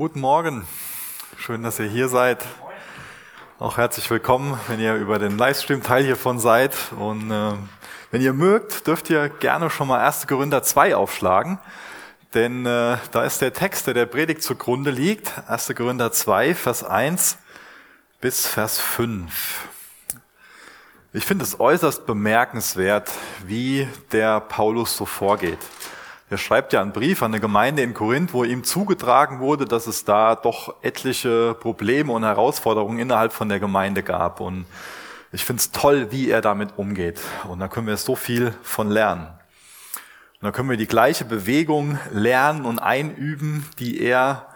Guten Morgen. Schön, dass ihr hier seid. Auch herzlich willkommen, wenn ihr über den Livestream Teil hiervon seid. Und äh, wenn ihr mögt, dürft ihr gerne schon mal 1. Korinther 2 aufschlagen. Denn äh, da ist der Text, der der Predigt zugrunde liegt. 1. Korinther 2, Vers 1 bis Vers 5. Ich finde es äußerst bemerkenswert, wie der Paulus so vorgeht. Er schreibt ja einen Brief an eine Gemeinde in Korinth, wo ihm zugetragen wurde, dass es da doch etliche Probleme und Herausforderungen innerhalb von der Gemeinde gab. Und ich finde es toll, wie er damit umgeht. Und da können wir so viel von lernen. Und da können wir die gleiche Bewegung lernen und einüben, die er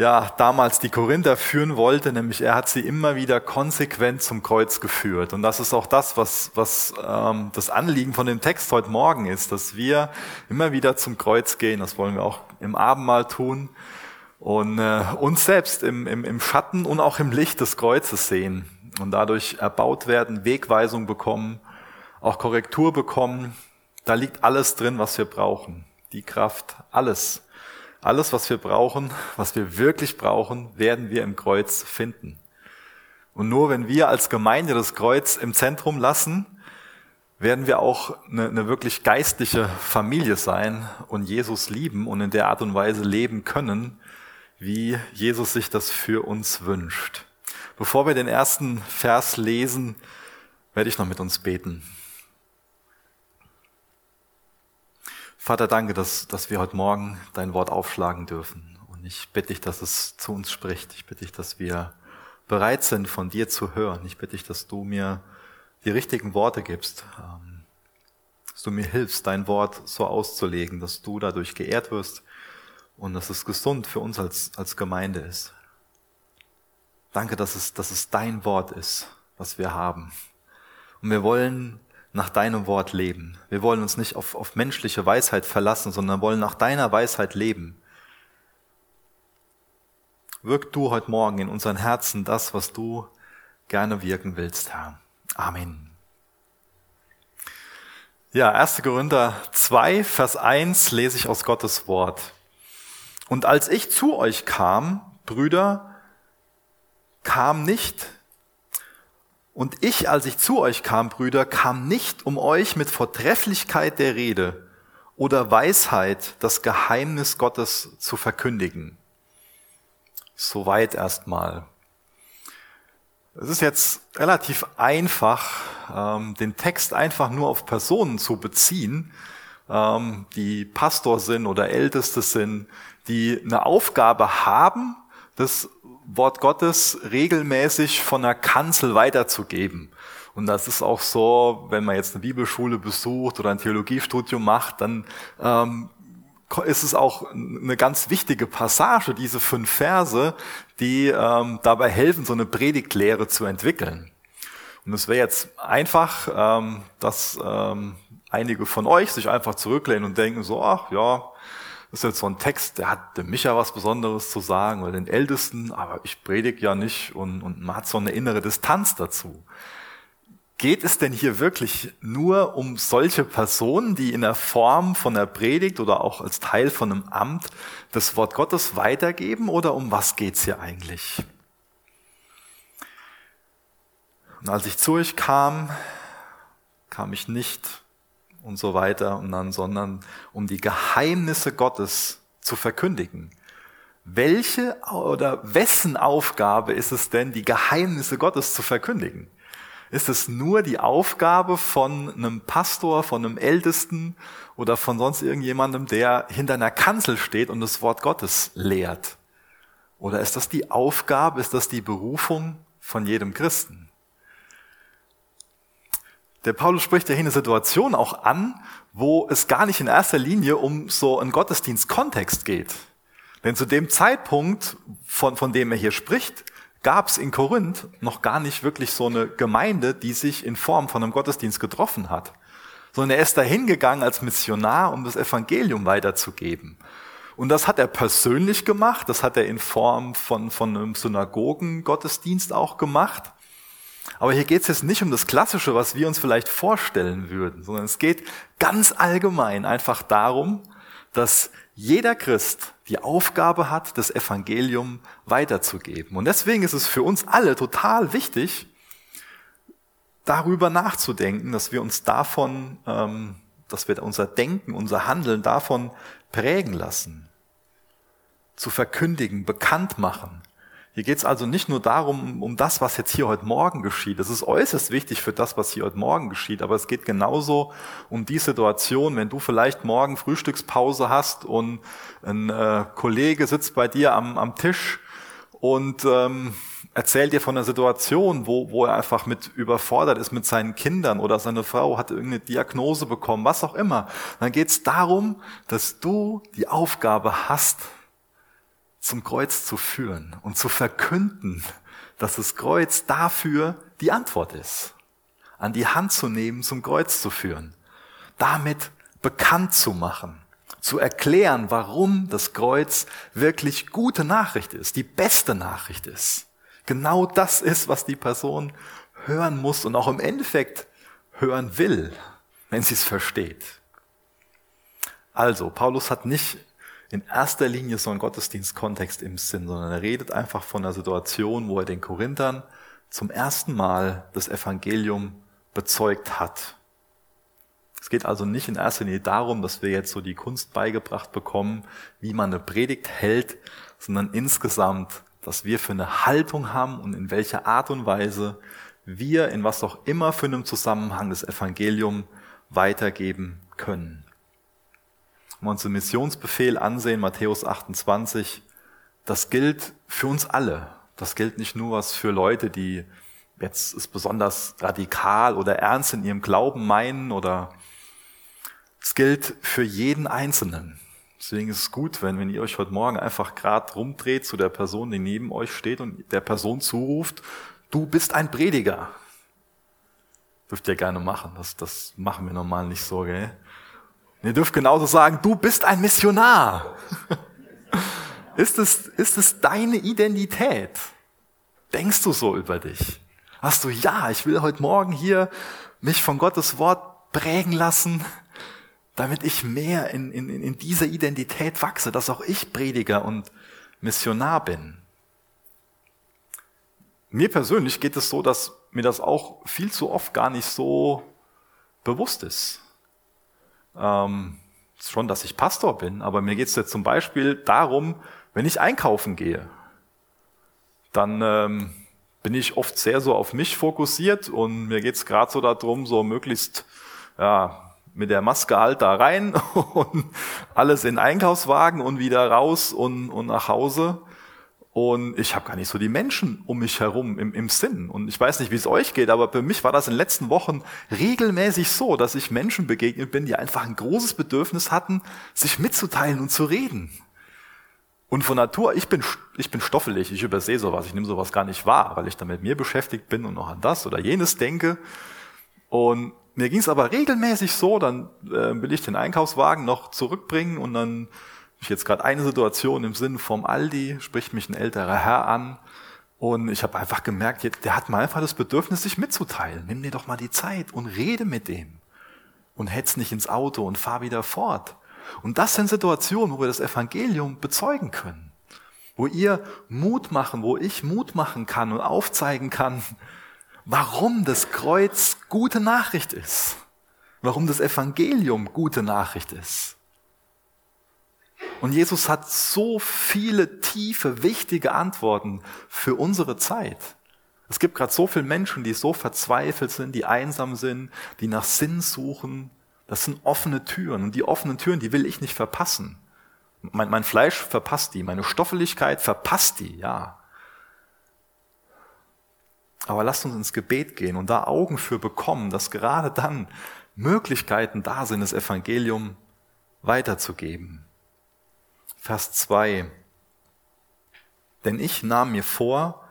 ja, damals die Korinther führen wollte, nämlich er hat sie immer wieder konsequent zum Kreuz geführt. Und das ist auch das, was, was ähm, das Anliegen von dem Text heute Morgen ist, dass wir immer wieder zum Kreuz gehen. Das wollen wir auch im Abendmahl tun und äh, uns selbst im, im, im Schatten und auch im Licht des Kreuzes sehen und dadurch erbaut werden, Wegweisung bekommen, auch Korrektur bekommen. Da liegt alles drin, was wir brauchen. Die Kraft, alles alles, was wir brauchen, was wir wirklich brauchen, werden wir im Kreuz finden. Und nur wenn wir als Gemeinde das Kreuz im Zentrum lassen, werden wir auch eine, eine, wirklich geistliche Familie sein und Jesus lieben und in der Art und Weise leben können, wie Jesus sich das für uns wünscht. Bevor wir den ersten Vers lesen, werde ich noch mit uns beten. Vater, danke, dass, dass wir heute Morgen dein Wort aufschlagen dürfen. Und ich bitte dich, dass es zu uns spricht. Ich bitte dich, dass wir bereit sind, von dir zu hören. Ich bitte dich, dass du mir die richtigen Worte gibst, ähm, dass du mir hilfst, dein Wort so auszulegen, dass du dadurch geehrt wirst und dass es gesund für uns als, als Gemeinde ist. Danke, dass es, dass es dein Wort ist, was wir haben. Und wir wollen nach deinem Wort leben. Wir wollen uns nicht auf, auf menschliche Weisheit verlassen, sondern wollen nach deiner Weisheit leben. Wirk du heute Morgen in unseren Herzen das, was du gerne wirken willst, Herr. Amen. Ja, 1. Korinther 2, Vers 1 lese ich aus Gottes Wort. Und als ich zu euch kam, Brüder, kam nicht und ich, als ich zu euch kam, Brüder, kam nicht, um euch mit Vortrefflichkeit der Rede oder Weisheit das Geheimnis Gottes zu verkündigen. Soweit erstmal. Es ist jetzt relativ einfach, ähm, den Text einfach nur auf Personen zu beziehen, ähm, die Pastor sind oder Älteste sind, die eine Aufgabe haben, das Wort Gottes regelmäßig von der Kanzel weiterzugeben. Und das ist auch so, wenn man jetzt eine Bibelschule besucht oder ein Theologiestudium macht, dann ähm, ist es auch eine ganz wichtige Passage, diese fünf Verse, die ähm, dabei helfen, so eine Predigtlehre zu entwickeln. Und es wäre jetzt einfach, ähm, dass ähm, einige von euch sich einfach zurücklehnen und denken so, ach ja, ist jetzt so ein Text, der hat dem Micha was Besonderes zu sagen oder den Ältesten, aber ich predige ja nicht und, und man hat so eine innere Distanz dazu. Geht es denn hier wirklich nur um solche Personen, die in der Form von der Predigt oder auch als Teil von einem Amt das Wort Gottes weitergeben oder um was geht's hier eigentlich? Und als ich zu euch kam, kam ich nicht und so weiter und dann, sondern um die Geheimnisse Gottes zu verkündigen. Welche oder wessen Aufgabe ist es denn, die Geheimnisse Gottes zu verkündigen? Ist es nur die Aufgabe von einem Pastor, von einem Ältesten oder von sonst irgendjemandem, der hinter einer Kanzel steht und das Wort Gottes lehrt? Oder ist das die Aufgabe, ist das die Berufung von jedem Christen? Der Paulus spricht ja hier eine Situation auch an, wo es gar nicht in erster Linie um so einen Gottesdienstkontext geht. Denn zu dem Zeitpunkt, von, von dem er hier spricht, gab es in Korinth noch gar nicht wirklich so eine Gemeinde, die sich in Form von einem Gottesdienst getroffen hat. Sondern er ist dahin gegangen als Missionar, um das Evangelium weiterzugeben. Und das hat er persönlich gemacht, das hat er in Form von, von einem Synagogen-Gottesdienst auch gemacht. Aber hier geht es jetzt nicht um das Klassische, was wir uns vielleicht vorstellen würden, sondern es geht ganz allgemein einfach darum, dass jeder Christ die Aufgabe hat, das Evangelium weiterzugeben. Und deswegen ist es für uns alle total wichtig, darüber nachzudenken, dass wir uns davon, ähm, dass wir unser Denken, unser Handeln davon prägen lassen, zu verkündigen, bekannt machen, hier geht es also nicht nur darum, um das, was jetzt hier heute Morgen geschieht. Das ist äußerst wichtig für das, was hier heute Morgen geschieht. Aber es geht genauso um die Situation, wenn du vielleicht morgen Frühstückspause hast und ein äh, Kollege sitzt bei dir am, am Tisch und ähm, erzählt dir von einer Situation, wo, wo er einfach mit überfordert ist mit seinen Kindern oder seine Frau hat irgendeine Diagnose bekommen, was auch immer. Dann geht es darum, dass du die Aufgabe hast, zum Kreuz zu führen und zu verkünden, dass das Kreuz dafür die Antwort ist. An die Hand zu nehmen, zum Kreuz zu führen. Damit bekannt zu machen. Zu erklären, warum das Kreuz wirklich gute Nachricht ist, die beste Nachricht ist. Genau das ist, was die Person hören muss und auch im Endeffekt hören will, wenn sie es versteht. Also, Paulus hat nicht in erster Linie so ein Gottesdienstkontext im Sinn, sondern er redet einfach von einer Situation, wo er den Korinthern zum ersten Mal das Evangelium bezeugt hat. Es geht also nicht in erster Linie darum, dass wir jetzt so die Kunst beigebracht bekommen, wie man eine Predigt hält, sondern insgesamt, dass wir für eine Haltung haben und in welcher Art und Weise wir in was auch immer für einem Zusammenhang das Evangelium weitergeben können. Wenn wir uns den Missionsbefehl ansehen, Matthäus 28, das gilt für uns alle. Das gilt nicht nur was für Leute, die jetzt es besonders radikal oder ernst in ihrem Glauben meinen oder es gilt für jeden Einzelnen. Deswegen ist es gut, wenn, wenn ihr euch heute Morgen einfach gerade rumdreht zu der Person, die neben euch steht und der Person zuruft, du bist ein Prediger. Dürft ihr gerne machen. Das, das machen wir normal nicht so, gell? Ihr dürft genauso sagen, du bist ein Missionar. ist, es, ist es deine Identität? Denkst du so über dich? Hast du, ja, ich will heute Morgen hier mich von Gottes Wort prägen lassen, damit ich mehr in, in, in dieser Identität wachse, dass auch ich Prediger und Missionar bin. Mir persönlich geht es so, dass mir das auch viel zu oft gar nicht so bewusst ist ähm, schon, dass ich Pastor bin, aber mir geht es jetzt zum Beispiel darum, wenn ich einkaufen gehe, dann ähm, bin ich oft sehr so auf mich fokussiert und mir geht es gerade so darum, so möglichst ja, mit der Maske halt da rein und alles in Einkaufswagen und wieder raus und, und nach Hause. Und ich habe gar nicht so die Menschen um mich herum im, im Sinn. Und ich weiß nicht, wie es euch geht, aber für mich war das in den letzten Wochen regelmäßig so, dass ich Menschen begegnet bin, die einfach ein großes Bedürfnis hatten, sich mitzuteilen und zu reden. Und von Natur, ich bin, ich bin stoffelig, ich übersehe sowas, ich nehme sowas gar nicht wahr, weil ich da mit mir beschäftigt bin und noch an das oder jenes denke. Und mir ging es aber regelmäßig so, dann äh, will ich den Einkaufswagen noch zurückbringen und dann ich jetzt gerade eine Situation im Sinn vom Aldi, spricht mich ein älterer Herr an und ich habe einfach gemerkt, der hat mal einfach das Bedürfnis, sich mitzuteilen. Nimm dir doch mal die Zeit und rede mit dem und hetz nicht ins Auto und fahr wieder fort. Und das sind Situationen, wo wir das Evangelium bezeugen können, wo ihr Mut machen, wo ich Mut machen kann und aufzeigen kann, warum das Kreuz gute Nachricht ist, warum das Evangelium gute Nachricht ist. Und Jesus hat so viele tiefe, wichtige Antworten für unsere Zeit. Es gibt gerade so viele Menschen, die so verzweifelt sind, die einsam sind, die nach Sinn suchen. Das sind offene Türen. Und die offenen Türen, die will ich nicht verpassen. Mein, mein Fleisch verpasst die, meine Stoffeligkeit verpasst die, ja. Aber lasst uns ins Gebet gehen und da Augen für bekommen, dass gerade dann Möglichkeiten da sind, das Evangelium weiterzugeben. Vers 2. Denn ich nahm mir vor,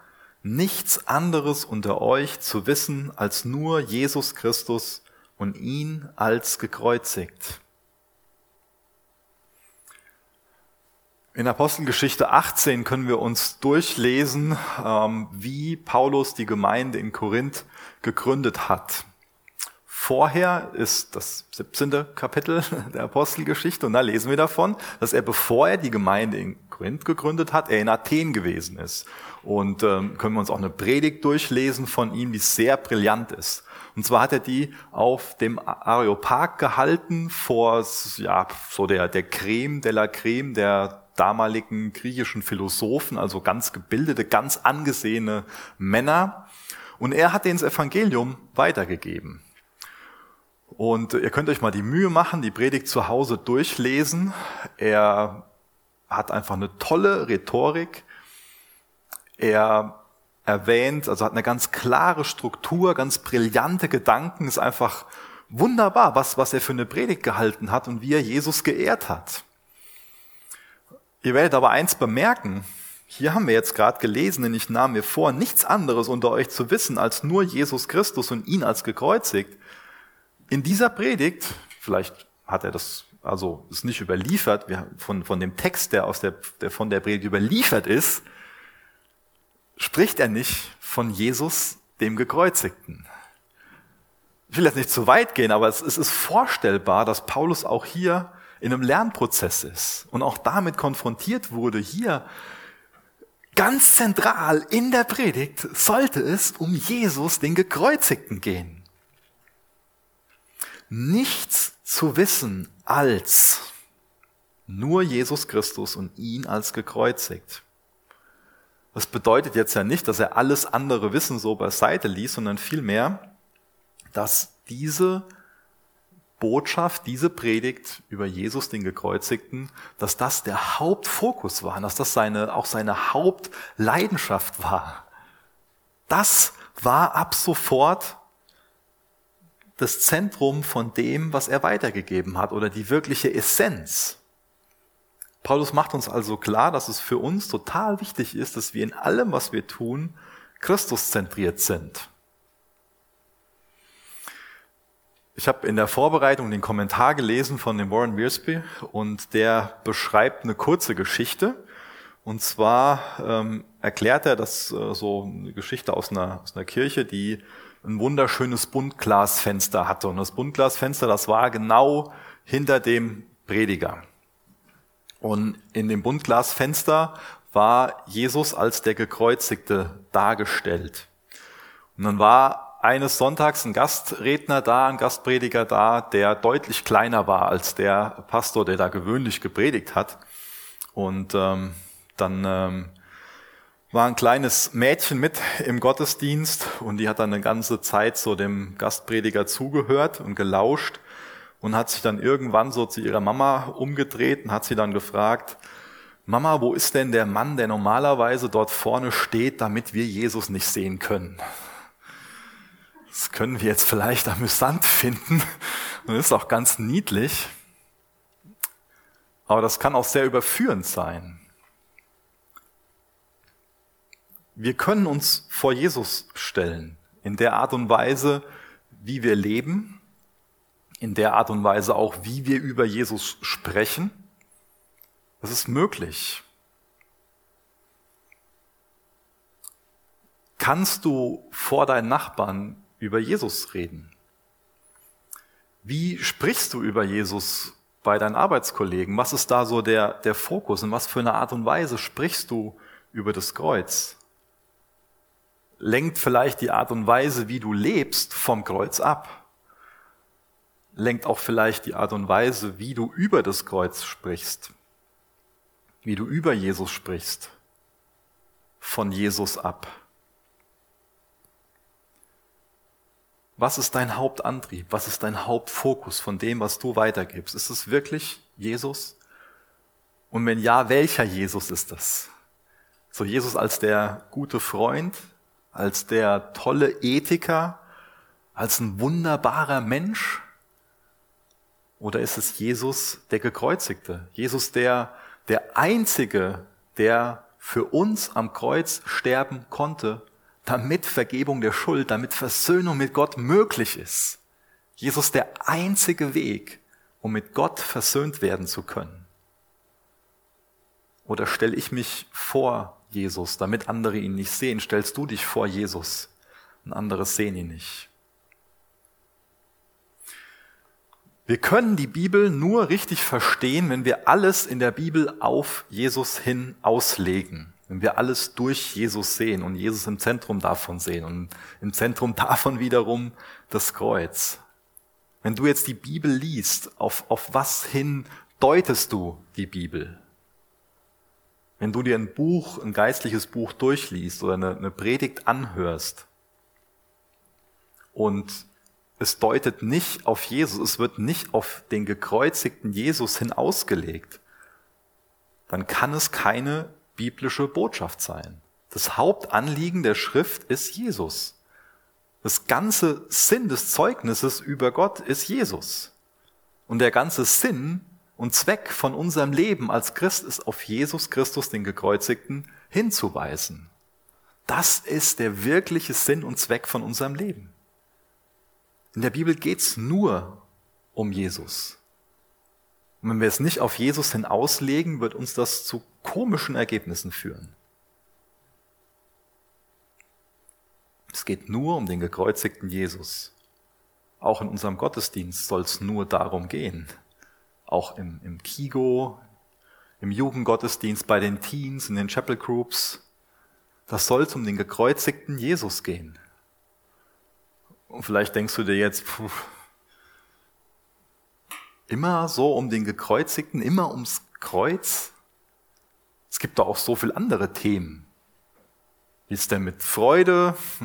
nichts anderes unter euch zu wissen als nur Jesus Christus und ihn als gekreuzigt. In Apostelgeschichte 18 können wir uns durchlesen, ähm, wie Paulus die Gemeinde in Korinth gegründet hat. Vorher ist das 17. Kapitel der Apostelgeschichte und da lesen wir davon, dass er, bevor er die Gemeinde in Korinth gegründet hat, er in Athen gewesen ist. Und ähm, können wir uns auch eine Predigt durchlesen von ihm, die sehr brillant ist. Und zwar hat er die auf dem Areopag gehalten vor ja, so der, der Creme de la Creme der damaligen griechischen Philosophen, also ganz gebildete, ganz angesehene Männer. Und er hat denen das Evangelium weitergegeben. Und ihr könnt euch mal die Mühe machen, die Predigt zu Hause durchlesen. Er hat einfach eine tolle Rhetorik. Er erwähnt, also hat eine ganz klare Struktur, ganz brillante Gedanken, ist einfach wunderbar, was, was er für eine Predigt gehalten hat und wie er Jesus geehrt hat. Ihr werdet aber eins bemerken, hier haben wir jetzt gerade gelesen, denn ich nahm mir vor, nichts anderes unter euch zu wissen als nur Jesus Christus und ihn als gekreuzigt. In dieser Predigt, vielleicht hat er das also ist nicht überliefert, von, von dem Text, der, aus der, der von der Predigt überliefert ist, spricht er nicht von Jesus, dem Gekreuzigten. Ich will jetzt nicht zu weit gehen, aber es, es ist vorstellbar, dass Paulus auch hier in einem Lernprozess ist und auch damit konfrontiert wurde, hier ganz zentral in der Predigt sollte es um Jesus, den Gekreuzigten gehen. Nichts zu wissen als nur Jesus Christus und ihn als gekreuzigt. Das bedeutet jetzt ja nicht, dass er alles andere Wissen so beiseite ließ, sondern vielmehr, dass diese Botschaft, diese Predigt über Jesus, den Gekreuzigten, dass das der Hauptfokus war, dass das seine, auch seine Hauptleidenschaft war. Das war ab sofort das Zentrum von dem, was er weitergegeben hat oder die wirkliche Essenz. Paulus macht uns also klar, dass es für uns total wichtig ist, dass wir in allem, was wir tun, Christus zentriert sind. Ich habe in der Vorbereitung den Kommentar gelesen von dem Warren Wiersbe und der beschreibt eine kurze Geschichte. Und zwar ähm, erklärt er das äh, so eine Geschichte aus einer, aus einer Kirche, die ein wunderschönes Buntglasfenster hatte. Und das Buntglasfenster, das war genau hinter dem Prediger. Und in dem Buntglasfenster war Jesus als der Gekreuzigte dargestellt. Und dann war eines Sonntags ein Gastredner da, ein Gastprediger da, der deutlich kleiner war als der Pastor, der da gewöhnlich gepredigt hat. Und ähm, dann ähm, war ein kleines Mädchen mit im Gottesdienst und die hat dann eine ganze Zeit so dem Gastprediger zugehört und gelauscht und hat sich dann irgendwann so zu ihrer Mama umgedreht und hat sie dann gefragt, Mama, wo ist denn der Mann, der normalerweise dort vorne steht, damit wir Jesus nicht sehen können? Das können wir jetzt vielleicht amüsant finden und ist auch ganz niedlich. Aber das kann auch sehr überführend sein. Wir können uns vor Jesus stellen in der Art und Weise, wie wir leben, in der Art und Weise auch, wie wir über Jesus sprechen. Das ist möglich. Kannst du vor deinen Nachbarn über Jesus reden? Wie sprichst du über Jesus bei deinen Arbeitskollegen? Was ist da so der, der Fokus? In was für eine Art und Weise sprichst du über das Kreuz? Lenkt vielleicht die Art und Weise, wie du lebst, vom Kreuz ab? lenkt auch vielleicht die Art und Weise, wie du über das Kreuz sprichst, wie du über Jesus sprichst, von Jesus ab. Was ist dein Hauptantrieb? Was ist dein Hauptfokus von dem, was du weitergibst? Ist es wirklich Jesus? Und wenn ja, welcher Jesus ist das? So Jesus als der gute Freund, als der tolle Ethiker, als ein wunderbarer Mensch? Oder ist es Jesus, der Gekreuzigte? Jesus, der, der Einzige, der für uns am Kreuz sterben konnte, damit Vergebung der Schuld, damit Versöhnung mit Gott möglich ist. Jesus der einzige Weg, um mit Gott versöhnt werden zu können. Oder stelle ich mich vor Jesus, damit andere ihn nicht sehen? Stellst du dich vor Jesus und andere sehen ihn nicht? Wir können die Bibel nur richtig verstehen, wenn wir alles in der Bibel auf Jesus hin auslegen. Wenn wir alles durch Jesus sehen und Jesus im Zentrum davon sehen und im Zentrum davon wiederum das Kreuz. Wenn du jetzt die Bibel liest, auf, auf was hin deutest du die Bibel? Wenn du dir ein Buch, ein geistliches Buch durchliest oder eine, eine Predigt anhörst und es deutet nicht auf Jesus, es wird nicht auf den gekreuzigten Jesus hin ausgelegt, dann kann es keine biblische Botschaft sein. Das Hauptanliegen der Schrift ist Jesus. Das ganze Sinn des Zeugnisses über Gott ist Jesus. Und der ganze Sinn und Zweck von unserem Leben als Christ ist auf Jesus Christus, den Gekreuzigten, hinzuweisen. Das ist der wirkliche Sinn und Zweck von unserem Leben. In der Bibel geht's nur um Jesus. Und wenn wir es nicht auf Jesus hin auslegen, wird uns das zu komischen Ergebnissen führen. Es geht nur um den gekreuzigten Jesus. Auch in unserem Gottesdienst soll es nur darum gehen. Auch im, im Kigo, im Jugendgottesdienst, bei den Teens, in den Chapel Groups. Das soll um den gekreuzigten Jesus gehen. Und vielleicht denkst du dir jetzt, puh, immer so um den Gekreuzigten, immer ums Kreuz? Es gibt doch auch so viele andere Themen. Wie ist denn mit Freude?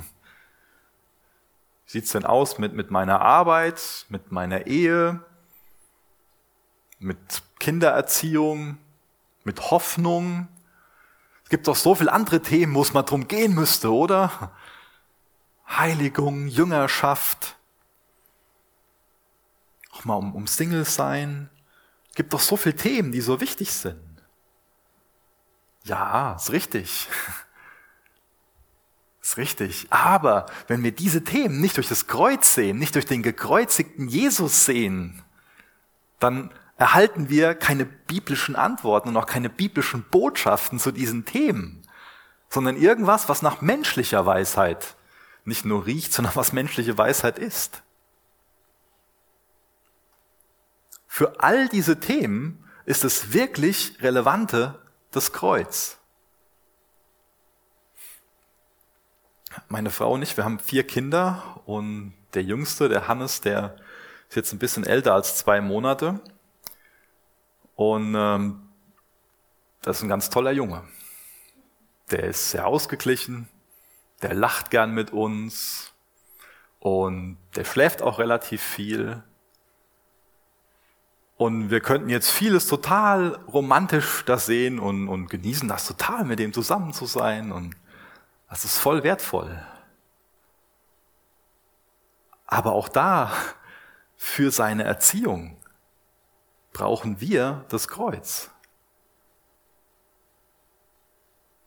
Wie sieht's denn aus mit, mit meiner Arbeit, mit meiner Ehe, mit Kindererziehung, mit Hoffnung? Es gibt doch so viele andere Themen, wo es mal drum gehen müsste, oder? Heiligung, Jüngerschaft, auch mal um, um Single sein. Es gibt doch so viele Themen, die so wichtig sind. Ja, ist richtig. Ist richtig. Aber wenn wir diese Themen nicht durch das Kreuz sehen, nicht durch den gekreuzigten Jesus sehen, dann erhalten wir keine biblischen Antworten und auch keine biblischen Botschaften zu diesen Themen, sondern irgendwas, was nach menschlicher Weisheit nicht nur riecht, sondern was menschliche Weisheit ist. Für all diese Themen ist es wirklich Relevante das Kreuz. Meine Frau und ich, wir haben vier Kinder und der Jüngste, der Hannes, der ist jetzt ein bisschen älter als zwei Monate. Und ähm, das ist ein ganz toller Junge. Der ist sehr ausgeglichen, der lacht gern mit uns und der schläft auch relativ viel. Und wir könnten jetzt vieles total romantisch da sehen und, und genießen das total, mit dem zusammen zu sein. Und das ist voll wertvoll. Aber auch da, für seine Erziehung, brauchen wir das Kreuz.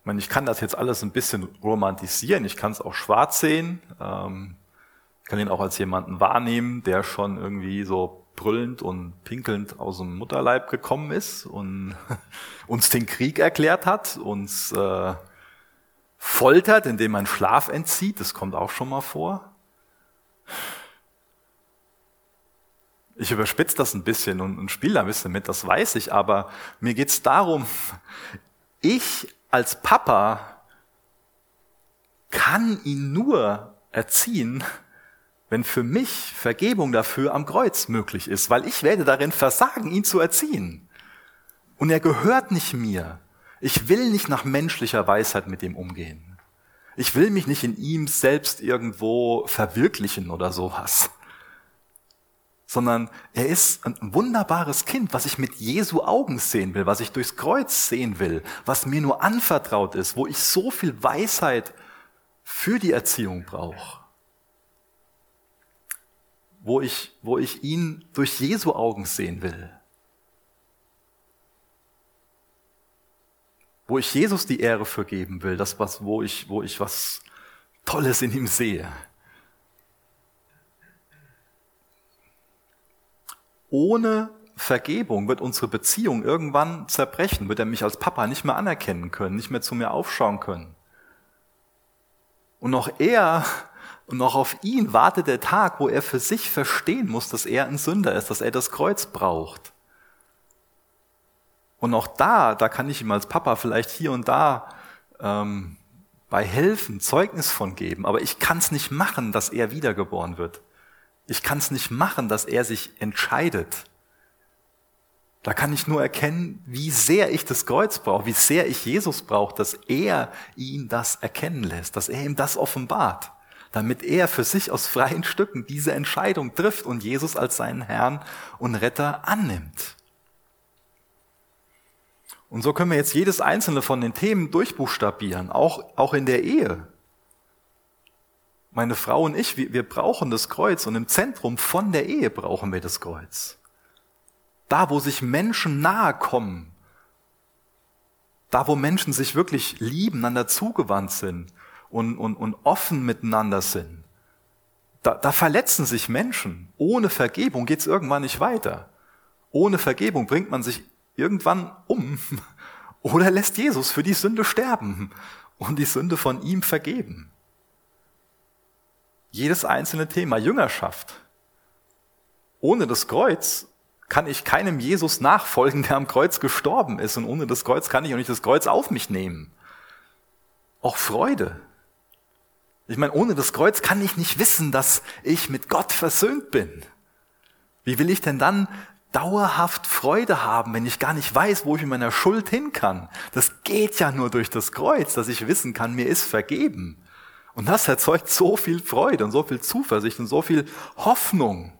Ich, meine, ich kann das jetzt alles ein bisschen romantisieren, ich kann es auch schwarz sehen, ähm, ich kann ihn auch als jemanden wahrnehmen, der schon irgendwie so brüllend und pinkelnd aus dem Mutterleib gekommen ist und uns den Krieg erklärt hat, uns äh, foltert, indem man Schlaf entzieht, das kommt auch schon mal vor. Ich überspitze das ein bisschen und, und spiele da ein bisschen mit, das weiß ich, aber mir geht's darum, ich als Papa kann ihn nur erziehen, wenn für mich Vergebung dafür am Kreuz möglich ist, weil ich werde darin versagen, ihn zu erziehen. Und er gehört nicht mir. Ich will nicht nach menschlicher Weisheit mit ihm umgehen. Ich will mich nicht in ihm selbst irgendwo verwirklichen oder sowas. Sondern er ist ein wunderbares Kind, was ich mit Jesu Augen sehen will, was ich durchs Kreuz sehen will, was mir nur anvertraut ist, wo ich so viel Weisheit für die Erziehung brauche wo ich, wo ich ihn durch Jesu Augen sehen will. Wo ich Jesus die Ehre vergeben will, das was, wo ich, wo ich was Tolles in ihm sehe. Ohne Vergebung wird unsere Beziehung irgendwann zerbrechen, wird er mich als Papa nicht mehr anerkennen können, nicht mehr zu mir aufschauen können. Und auch er Und auch auf ihn wartet der Tag, wo er für sich verstehen muss, dass er ein Sünder ist, dass er das Kreuz braucht. Und auch da, da kann ich ihm als Papa vielleicht hier und da ähm, bei helfen, Zeugnis von geben. Aber ich kann es nicht machen, dass er wiedergeboren wird. Ich kann es nicht machen, dass er sich entscheidet. Da kann ich nur erkennen, wie sehr ich das Kreuz brauche, wie sehr ich Jesus brauche, dass er ihn das erkennen lässt, dass er ihm das offenbart, damit er für sich aus freien Stücken diese Entscheidung trifft und Jesus als seinen Herrn und Retter annimmt. Und so können wir jetzt jedes einzelne von den Themen durchbuchstabieren, auch, auch in der Ehe. Meine Frau und ich, wir, wir brauchen das Kreuz und im Zentrum von der Ehe brauchen wir das Kreuz. Da, wo sich Menschen nahe kommen, da, wo Menschen sich wirklich lieben, einander zugewandt sind und, und, und offen miteinander sind, da, da verletzen sich Menschen. Ohne Vergebung geht's irgendwann nicht weiter. Ohne Vergebung bringt man sich irgendwann um oder lässt Jesus für die Sünde sterben und die Sünde von ihm vergeben. Jedes einzelne Thema, Jüngerschaft. Ohne das Kreuz kann ich keinem Jesus nachfolgen, der am Kreuz gestorben ist. Und ohne das Kreuz kann ich auch nicht das Kreuz auf mich nehmen. Auch Freude. Ich meine, ohne das Kreuz kann ich nicht wissen, dass ich mit Gott versöhnt bin. Wie will ich denn dann dauerhaft Freude haben, wenn ich gar nicht weiß, wo ich mit meiner Schuld hin kann. Das geht ja nur durch das Kreuz, dass ich wissen kann, mir ist vergeben. Und das erzeugt so viel Freude und so viel Zuversicht und so viel Hoffnung.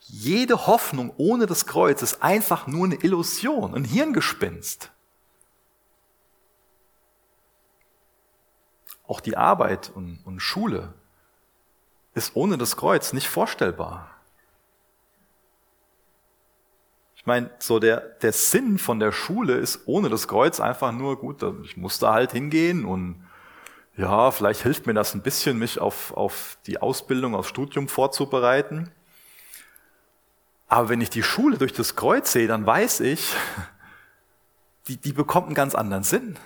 Jede Hoffnung ohne das Kreuz ist einfach nur eine Illusion, ein Hirngespinst. Auch die Arbeit und, und Schule ist ohne das Kreuz nicht vorstellbar. Ich meine, so der, der Sinn von der Schule ist ohne das Kreuz einfach nur gut, ich muss da halt hingehen und ja, vielleicht hilft mir das ein bisschen, mich auf, auf die Ausbildung, aufs Studium vorzubereiten. Aber wenn ich die Schule durch das Kreuz sehe, dann weiß ich, die, die bekommt einen ganz anderen Sinn.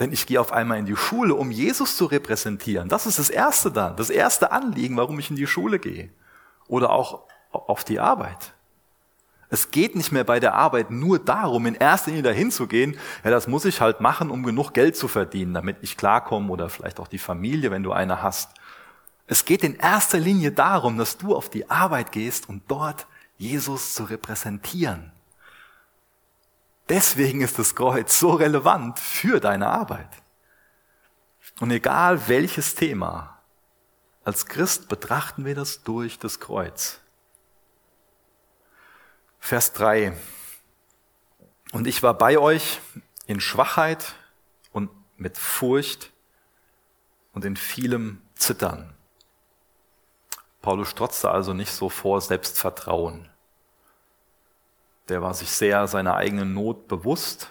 Denn ich gehe auf einmal in die Schule, um Jesus zu repräsentieren. Das ist das Erste dann, das erste Anliegen, warum ich in die Schule gehe. Oder auch auf die Arbeit. Es geht nicht mehr bei der Arbeit nur darum, in erster Linie dahin zu gehen. Ja, das muss ich halt machen, um genug Geld zu verdienen, damit ich klarkomme oder vielleicht auch die Familie, wenn du eine hast. Es geht in erster Linie darum, dass du auf die Arbeit gehst und dort Jesus zu repräsentieren. Deswegen ist das Kreuz so relevant für deine Arbeit. Und egal welches Thema, als Christ betrachten wir das durch das Kreuz. Vers 3. Und ich war bei euch in Schwachheit und mit Furcht und in vielem Zittern. Paulus strotzte also nicht so vor Selbstvertrauen. Der war sich sehr seiner eigenen Not bewusst.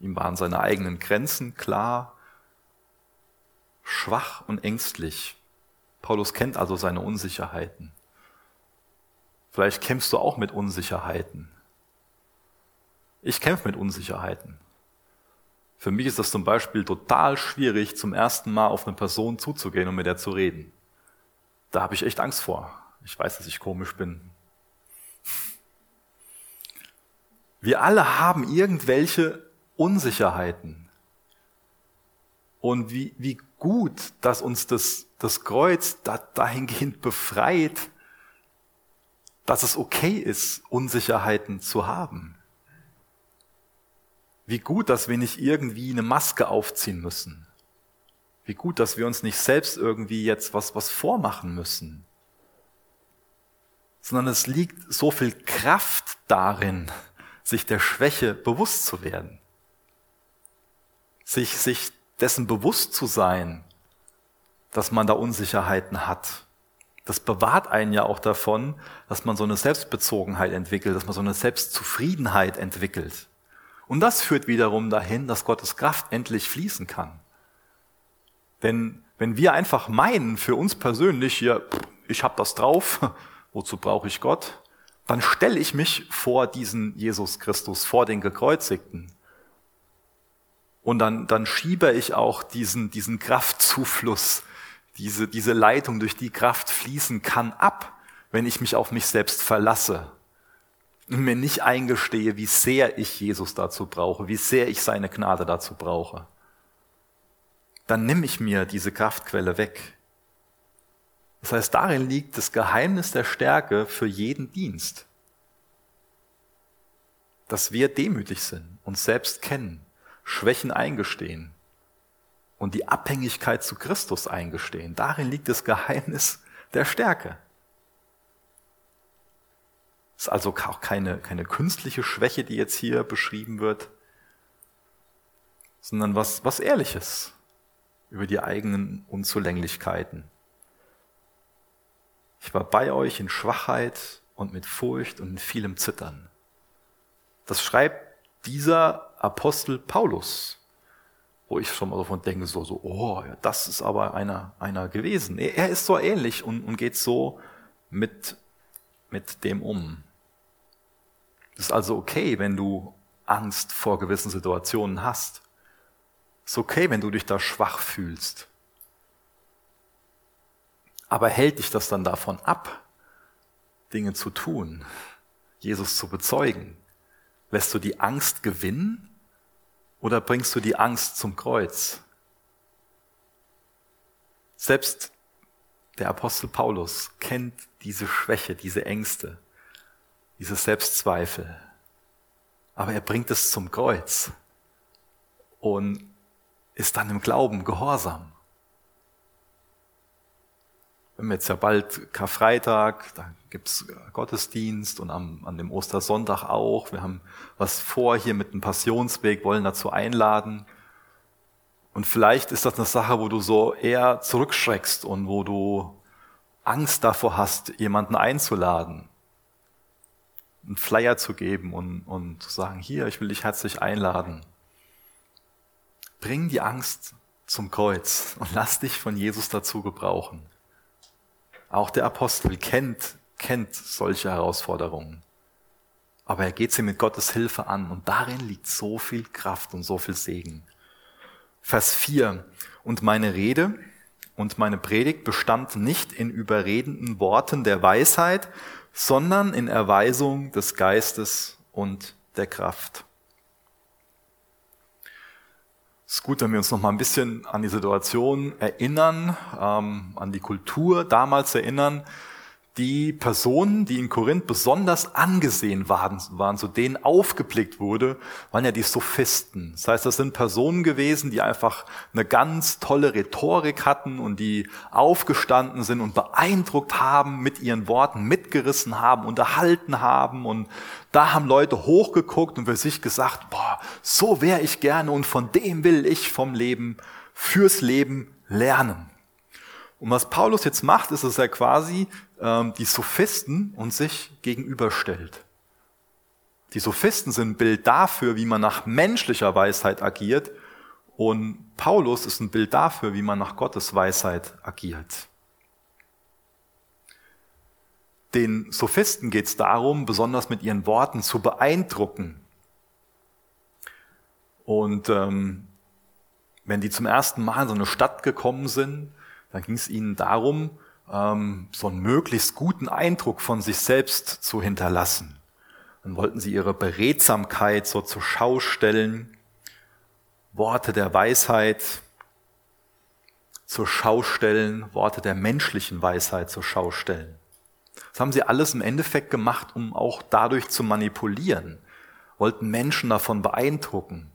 Ihm waren seine eigenen Grenzen klar. Schwach und ängstlich. Paulus kennt also seine Unsicherheiten. Vielleicht kämpfst du auch mit Unsicherheiten. Ich kämpfe mit Unsicherheiten. Für mich ist das zum Beispiel total schwierig, zum ersten Mal auf eine Person zuzugehen und mit der zu reden. Da habe ich echt Angst vor. Ich weiß, dass ich komisch bin. Wir alle haben irgendwelche Unsicherheiten. Und wie, wie gut, dass uns das, das Kreuz da, dahingehend befreit, dass es okay ist, Unsicherheiten zu haben. Wie gut, dass wir nicht irgendwie eine Maske aufziehen müssen. Wie gut, dass wir uns nicht selbst irgendwie jetzt was, was vormachen müssen. Sondern es liegt so viel Kraft darin, sich der Schwäche bewusst zu werden. Sich, sich dessen bewusst zu sein, dass man da Unsicherheiten hat das bewahrt einen ja auch davon, dass man so eine Selbstbezogenheit entwickelt, dass man so eine Selbstzufriedenheit entwickelt. Und das führt wiederum dahin, dass Gottes Kraft endlich fließen kann. Denn wenn wir einfach meinen, für uns persönlich, ja, ich habe das drauf, wozu brauche ich Gott, dann stelle ich mich vor diesen Jesus Christus, vor den Gekreuzigten. Und dann, dann schiebe ich auch diesen, diesen Kraftzufluss, diese, diese Leitung, durch die Kraft fließen kann, ab, wenn ich mich auf mich selbst verlasse und mir nicht eingestehe, wie sehr ich Jesus dazu brauche, wie sehr ich seine Gnade dazu brauche. Dann nimm ich mir diese Kraftquelle weg. Das heißt, darin liegt das Geheimnis der Stärke für jeden Dienst. Dass wir demütig sind, uns selbst kennen, Schwächen eingestehen und die Abhängigkeit zu Christus eingestehen. Darin liegt das Geheimnis der Stärke. Es ist also auch keine, keine künstliche Schwäche, die jetzt hier beschrieben wird, sondern was, was Ehrliches über die eigenen Unzulänglichkeiten. Ich war bei euch in Schwachheit und mit Furcht und in vielem Zittern. Das schreibt dieser Apostel Paulus, wo ich schon mal davon denke, so, so, oh, ja, das ist aber einer, einer gewesen. Er ist so ähnlich und, und geht so mit, mit dem um. Es ist also okay, wenn du Angst vor gewissen Situationen hast. Es ist okay, wenn du dich da schwach fühlst. Aber hält dich das dann davon ab, Dinge zu tun, Jesus zu bezeugen? Lässt du die Angst gewinnen oder bringst du die Angst zum Kreuz? Selbst der Apostel Paulus kennt diese Schwäche, diese Ängste, diese Selbstzweifel. Aber er bringt es zum Kreuz und ist dann im Glauben gehorsam. Wir haben jetzt ja bald Karfreitag, da gibt's Gottesdienst und am, an dem Ostersonntag auch. Wir haben was vor hier mit dem Passionsweg, wollen dazu einladen. Und vielleicht ist das eine Sache, wo du so eher zurückschreckst und wo du Angst davor hast, jemanden einzuladen, einen Flyer zu geben und, und zu sagen, hier, ich will dich herzlich einladen. Bring die Angst zum Kreuz und lass dich von Jesus dazu gebrauchen. Auch der Apostel kennt, kennt solche Herausforderungen. Aber er geht sie mit Gottes Hilfe an und darin liegt so viel Kraft und so viel Segen. Vers 4. Und meine Rede und meine Predigt bestand nicht in überredenden Worten der Weisheit, sondern in Erweisung des Geistes und der Kraft. Es ist gut, wenn wir uns noch mal ein bisschen an die Situation erinnern, ähm, an die Kultur damals erinnern. Die Personen, die in Korinth besonders angesehen waren, waren, zu denen aufgeblickt wurde, waren ja die Sophisten. Das heißt, das sind Personen gewesen, die einfach eine ganz tolle Rhetorik hatten und die aufgestanden sind und beeindruckt haben mit ihren Worten, mitgerissen haben, unterhalten haben und da haben Leute hochgeguckt und für sich gesagt, boah, so wäre ich gerne und von dem will ich vom Leben, fürs Leben lernen. Und was Paulus jetzt macht, ist, dass er quasi die Sophisten und sich gegenüberstellt. Die Sophisten sind ein Bild dafür, wie man nach menschlicher Weisheit agiert und Paulus ist ein Bild dafür, wie man nach Gottes Weisheit agiert. Den Sophisten geht es darum, besonders mit ihren Worten zu beeindrucken. Und ähm, wenn die zum ersten Mal in so eine Stadt gekommen sind, dann ging es ihnen darum, ähm, so einen möglichst guten Eindruck von sich selbst zu hinterlassen. Dann wollten sie ihre Beredsamkeit so zur Schau stellen, Worte der Weisheit zur Schau stellen, Worte der menschlichen Weisheit zur Schau stellen. Das haben sie alles im Endeffekt gemacht, um auch dadurch zu manipulieren, wollten Menschen davon beeindrucken.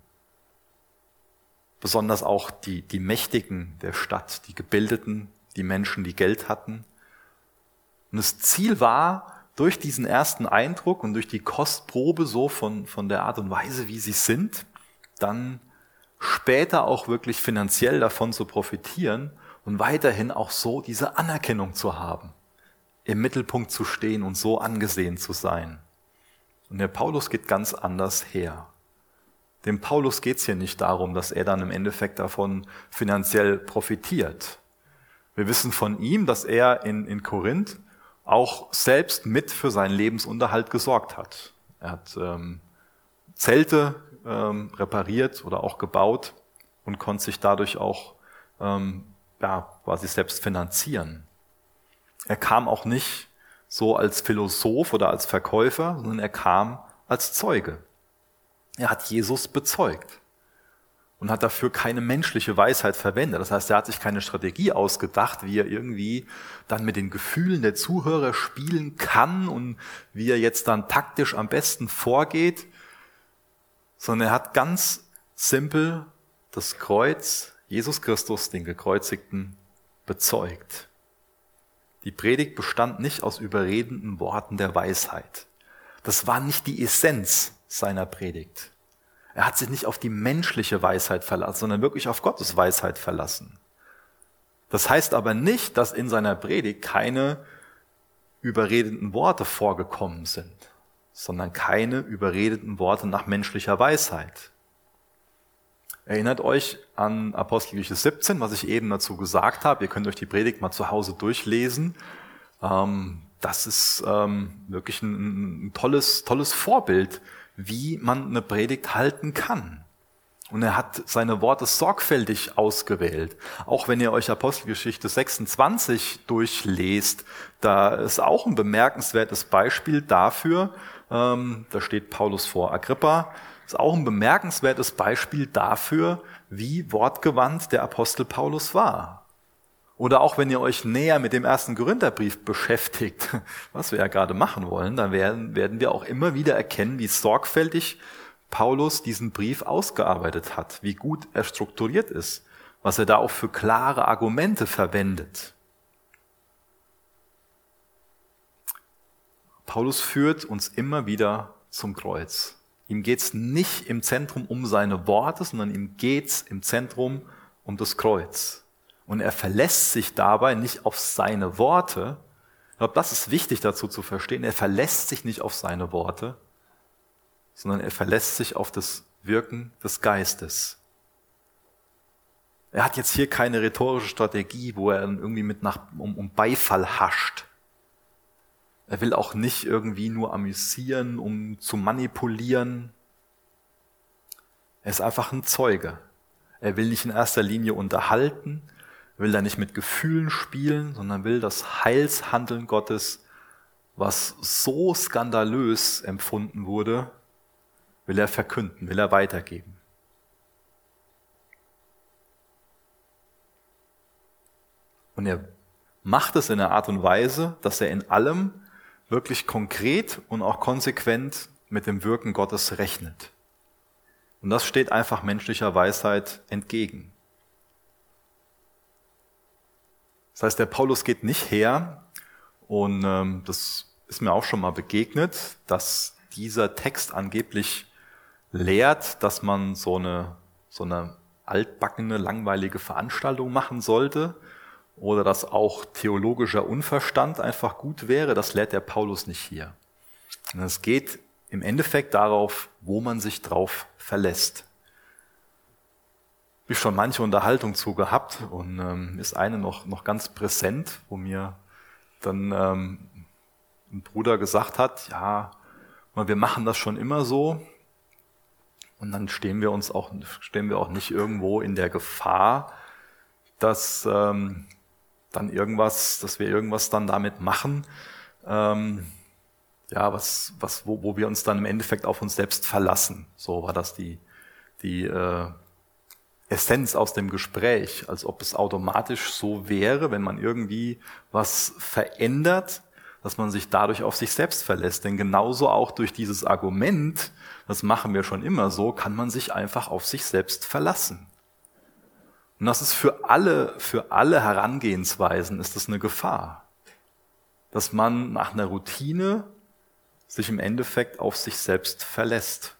Besonders auch die, die Mächtigen der Stadt, die Gebildeten, die Menschen, die Geld hatten. Und das Ziel war, durch diesen ersten Eindruck und durch die Kostprobe so von, von der Art und Weise, wie sie sind, dann später auch wirklich finanziell davon zu profitieren und weiterhin auch so diese Anerkennung zu haben im Mittelpunkt zu stehen und so angesehen zu sein. Und der Paulus geht ganz anders her. Dem Paulus geht es hier nicht darum, dass er dann im Endeffekt davon finanziell profitiert. Wir wissen von ihm, dass er in, in Korinth auch selbst mit für seinen Lebensunterhalt gesorgt hat. Er hat ähm, Zelte ähm, repariert oder auch gebaut und konnte sich dadurch auch ähm, ja, quasi selbst finanzieren. Er kam auch nicht so als Philosoph oder als Verkäufer, sondern er kam als Zeuge. Er hat Jesus bezeugt und hat dafür keine menschliche Weisheit verwendet. Das heißt, er hat sich keine Strategie ausgedacht, wie er irgendwie dann mit den Gefühlen der Zuhörer spielen kann und wie er jetzt dann taktisch am besten vorgeht, sondern er hat ganz simpel das Kreuz, Jesus Christus, den Gekreuzigten, bezeugt. Die Predigt bestand nicht aus überredenden Worten der Weisheit. Das war nicht die Essenz seiner Predigt. Er hat sich nicht auf die menschliche Weisheit verlassen, sondern wirklich auf Gottes Weisheit verlassen. Das heißt aber nicht, dass in seiner Predigt keine überredenden Worte vorgekommen sind, sondern keine überredenden Worte nach menschlicher Weisheit. Erinnert euch an Apostelgeschichte 17, was ich eben dazu gesagt habe. Ihr könnt euch die Predigt mal zu Hause durchlesen. Ähm, das ist ähm, wirklich ein, ein tolles, tolles Vorbild, wie man eine Predigt halten kann. Und er hat seine Worte sorgfältig ausgewählt. Auch wenn ihr euch Apostelgeschichte 26 durchlest, da ist auch ein bemerkenswertes Beispiel dafür. Ähm, da steht Paulus vor Agrippa ist auch ein bemerkenswertes Beispiel dafür, wie wortgewandt der Apostel Paulus war. Oder auch wenn ihr euch näher mit dem ersten Korintherbrief beschäftigt, was wir ja gerade machen wollen, dann werden, werden wir auch immer wieder erkennen, wie sorgfältig Paulus diesen Brief ausgearbeitet hat, wie gut er strukturiert ist, was er da auch für klare Argumente verwendet. Paulus führt uns immer wieder zum Kreuz. Ihm geht es nicht im Zentrum um seine Worte, sondern ihm geht es im Zentrum um das Kreuz. Und er verlässt sich dabei nicht auf seine Worte. Ich glaube, das ist wichtig dazu zu verstehen. Er verlässt sich nicht auf seine Worte, sondern er verlässt sich auf das Wirken des Geistes. Er hat jetzt hier keine rhetorische Strategie, wo er irgendwie mit nach, um, um Beifall hascht. Er will auch nicht irgendwie nur amüsieren, um zu manipulieren. Er ist einfach ein Zeuge. Er will nicht in erster Linie unterhalten, will da nicht mit Gefühlen spielen, sondern will das Heilshandeln Gottes, was so skandalös empfunden wurde, will er verkünden, will er weitergeben. Und er macht es in einer Art und Weise, dass er in allem wirklich konkret und auch konsequent mit dem Wirken Gottes rechnet. Und das steht einfach menschlicher Weisheit entgegen. Das heißt, der Paulus geht nicht her, und ähm, das ist mir auch schon mal begegnet, dass dieser Text angeblich lehrt, dass man so eine, so eine altbackene, langweilige Veranstaltung machen sollte, oder dass auch theologischer Unverstand einfach gut wäre, das lehrt der Paulus nicht hier. Und es geht im Endeffekt darauf, wo man sich drauf verlässt. Ich schon manche Unterhaltung zu gehabt und ähm, ist eine noch, noch ganz präsent, wo mir dann ähm, ein Bruder gesagt hat, ja, wir machen das schon immer so. Und dann stehen wir uns auch, stehen wir auch nicht irgendwo in der Gefahr, dass ähm, dann irgendwas, dass wir irgendwas dann damit machen, ähm, ja, was, was, wo, wo wir uns dann im Endeffekt auf uns selbst verlassen. So war das die, die äh, Essenz aus dem Gespräch, als ob es automatisch so wäre, wenn man irgendwie was verändert, dass man sich dadurch auf sich selbst verlässt. Denn genauso auch durch dieses Argument, das machen wir schon immer so, kann man sich einfach auf sich selbst verlassen. Und das ist für alle, für alle Herangehensweisen ist das eine Gefahr. Dass man nach einer Routine sich im Endeffekt auf sich selbst verlässt,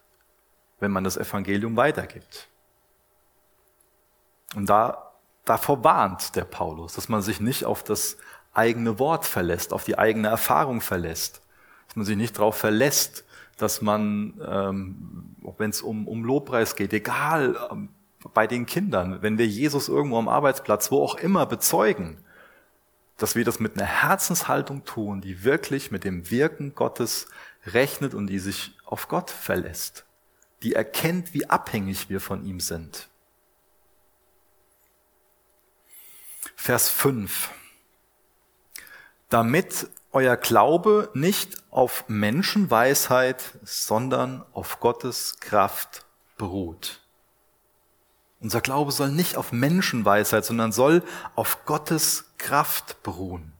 wenn man das Evangelium weitergibt. Und da, davor warnt der Paulus, dass man sich nicht auf das eigene Wort verlässt, auf die eigene Erfahrung verlässt, dass man sich nicht darauf verlässt, dass man, ähm, wenn es um, um Lobpreis geht, egal, ähm, bei den Kindern, wenn wir Jesus irgendwo am Arbeitsplatz, wo auch immer bezeugen, dass wir das mit einer Herzenshaltung tun, die wirklich mit dem Wirken Gottes rechnet und die sich auf Gott verlässt, die erkennt, wie abhängig wir von ihm sind. Vers 5. Damit euer Glaube nicht auf Menschenweisheit, sondern auf Gottes Kraft beruht. Unser Glaube soll nicht auf Menschenweisheit, sondern soll auf Gottes Kraft beruhen.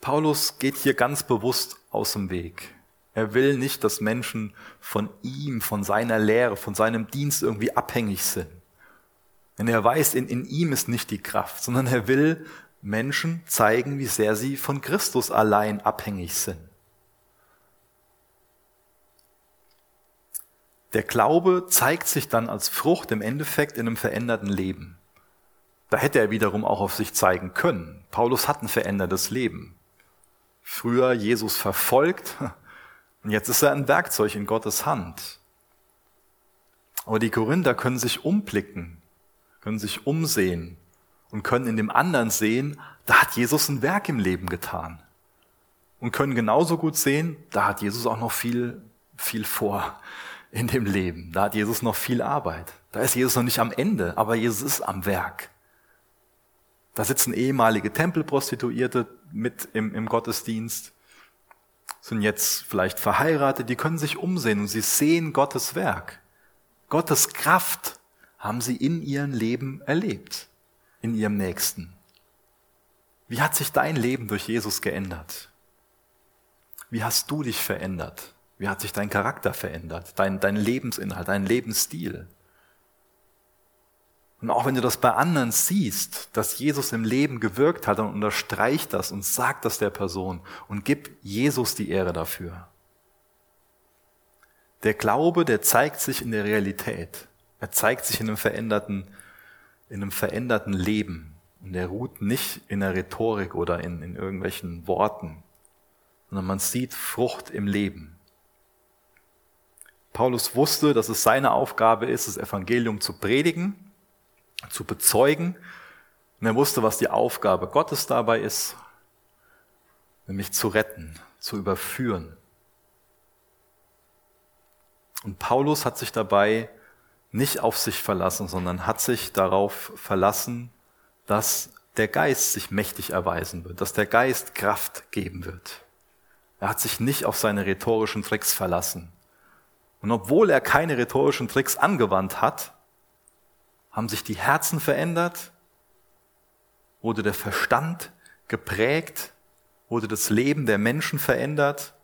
Paulus geht hier ganz bewusst aus dem Weg. Er will nicht, dass Menschen von ihm, von seiner Lehre, von seinem Dienst irgendwie abhängig sind. Denn er weiß, in, in ihm ist nicht die Kraft, sondern er will Menschen zeigen, wie sehr sie von Christus allein abhängig sind. Der Glaube zeigt sich dann als Frucht im Endeffekt in einem veränderten Leben. Da hätte er wiederum auch auf sich zeigen können. Paulus hat ein verändertes Leben. Früher Jesus verfolgt und jetzt ist er ein Werkzeug in Gottes Hand. Aber die Korinther können sich umblicken, können sich umsehen und können in dem anderen sehen, da hat Jesus ein Werk im Leben getan. Und können genauso gut sehen, da hat Jesus auch noch viel, viel vor in dem Leben. Da hat Jesus noch viel Arbeit. Da ist Jesus noch nicht am Ende, aber Jesus ist am Werk. Da sitzen ehemalige Tempelprostituierte mit im, im Gottesdienst, sind jetzt vielleicht verheiratet, die können sich umsehen und sie sehen Gottes Werk. Gottes Kraft haben sie in ihrem Leben erlebt in ihrem Nächsten? Wie hat sich dein Leben durch Jesus geändert? Wie hast du dich verändert? Wie hat sich dein Charakter verändert? Dein, dein Lebensinhalt, dein Lebensstil? Und auch wenn du das bei anderen siehst, dass Jesus im Leben gewirkt hat, dann unterstreich das und sag das der Person und gib Jesus die Ehre dafür. Der Glaube, der zeigt sich in der Realität. Er zeigt sich in einem veränderten in einem veränderten Leben. Und er ruht nicht in der Rhetorik oder in, in irgendwelchen Worten, sondern man sieht Frucht im Leben. Paulus wusste, dass es seine Aufgabe ist, das Evangelium zu predigen, zu bezeugen. Und er wusste, was die Aufgabe Gottes dabei ist, nämlich zu retten, zu überführen. Und Paulus hat sich dabei nicht auf sich verlassen, sondern hat sich darauf verlassen, dass der Geist sich mächtig erweisen wird, dass der Geist Kraft geben wird. Er hat sich nicht auf seine rhetorischen Tricks verlassen. Und obwohl er keine rhetorischen Tricks angewandt hat, haben sich die Herzen verändert, wurde der Verstand geprägt, wurde das Leben der Menschen verändert,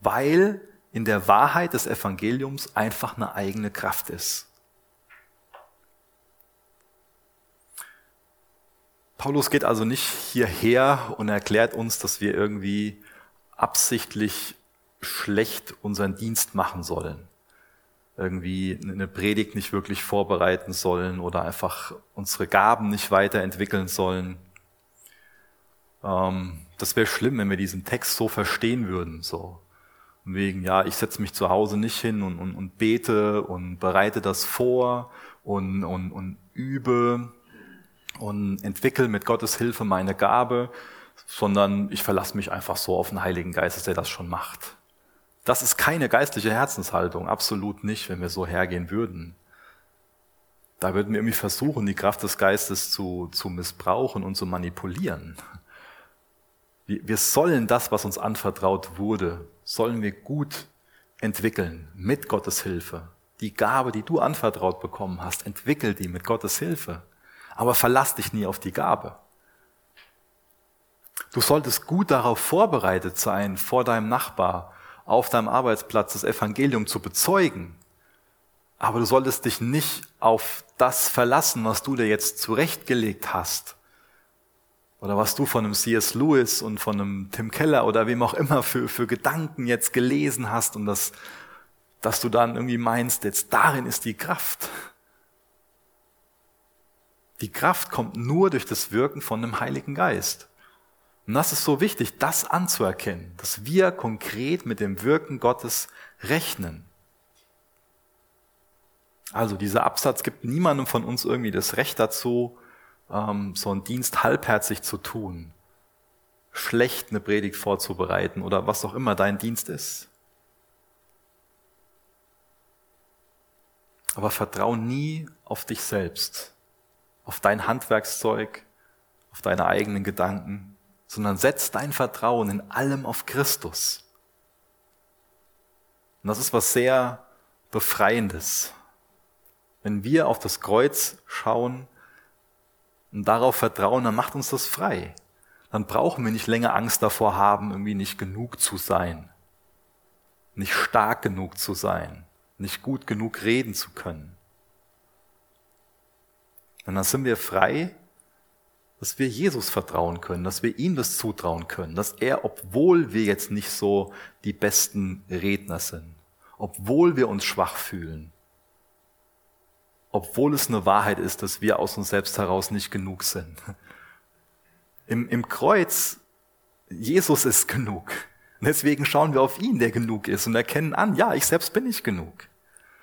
weil in der Wahrheit des Evangeliums einfach eine eigene Kraft ist. Paulus geht also nicht hierher und erklärt uns, dass wir irgendwie absichtlich schlecht unseren Dienst machen sollen, irgendwie eine Predigt nicht wirklich vorbereiten sollen oder einfach unsere Gaben nicht weiterentwickeln sollen. Ähm, das wäre schlimm, wenn wir diesen Text so verstehen würden. So, wegen, ja, ich setze mich zu Hause nicht hin und, und, und bete und bereite das vor und, und, und übe und entwickle mit Gottes Hilfe meine Gabe, sondern ich verlasse mich einfach so auf den Heiligen Geist, der das schon macht. Das ist keine geistliche Herzenshaltung, absolut nicht, wenn wir so hergehen würden. Da würden wir irgendwie versuchen, die Kraft des Geistes zu, zu missbrauchen und zu manipulieren. Wir sollen das, was uns anvertraut wurde, sollen wir gut entwickeln mit Gottes Hilfe. Die Gabe, die du anvertraut bekommen hast, entwickel die mit Gottes Hilfe. Aber verlass dich nie auf die Gabe. Du solltest gut darauf vorbereitet sein, vor deinem Nachbar, auf deinem Arbeitsplatz das Evangelium zu bezeugen. Aber du solltest dich nicht auf das verlassen, was du dir jetzt zurechtgelegt hast, oder was du von einem C.S. Lewis und von einem Tim Keller oder wem auch immer für, für Gedanken jetzt gelesen hast und das, dass du dann irgendwie meinst, jetzt darin ist die Kraft. Die Kraft kommt nur durch das Wirken von dem Heiligen Geist. Und das ist so wichtig, das anzuerkennen, dass wir konkret mit dem Wirken Gottes rechnen. Also dieser Absatz gibt niemandem von uns irgendwie das Recht dazu, ähm, so einen Dienst halbherzig zu tun, schlecht eine Predigt vorzubereiten oder was auch immer dein Dienst ist. Aber vertrau nie auf dich selbst, auf dein Handwerkszeug, auf deine eigenen Gedanken, sondern setz dein Vertrauen in allem auf Christus. Und das ist was sehr Befreiendes. Wenn wir auf das Kreuz schauen und darauf vertrauen, dann macht uns das frei. Dann brauchen wir nicht länger Angst davor haben, irgendwie nicht genug zu sein, nicht stark genug zu sein, nicht gut genug reden zu können. Und dann sind wir frei, dass wir Jesus vertrauen können, dass wir ihm das zutrauen können, dass er, obwohl wir jetzt nicht so die besten Redner sind, obwohl wir uns schwach fühlen, obwohl es eine Wahrheit ist, dass wir aus uns selbst heraus nicht genug sind. Im, im Kreuz, Jesus ist genug. deswegen schauen wir auf ihn, der genug ist und erkennen an, ja, ich selbst bin nicht genug.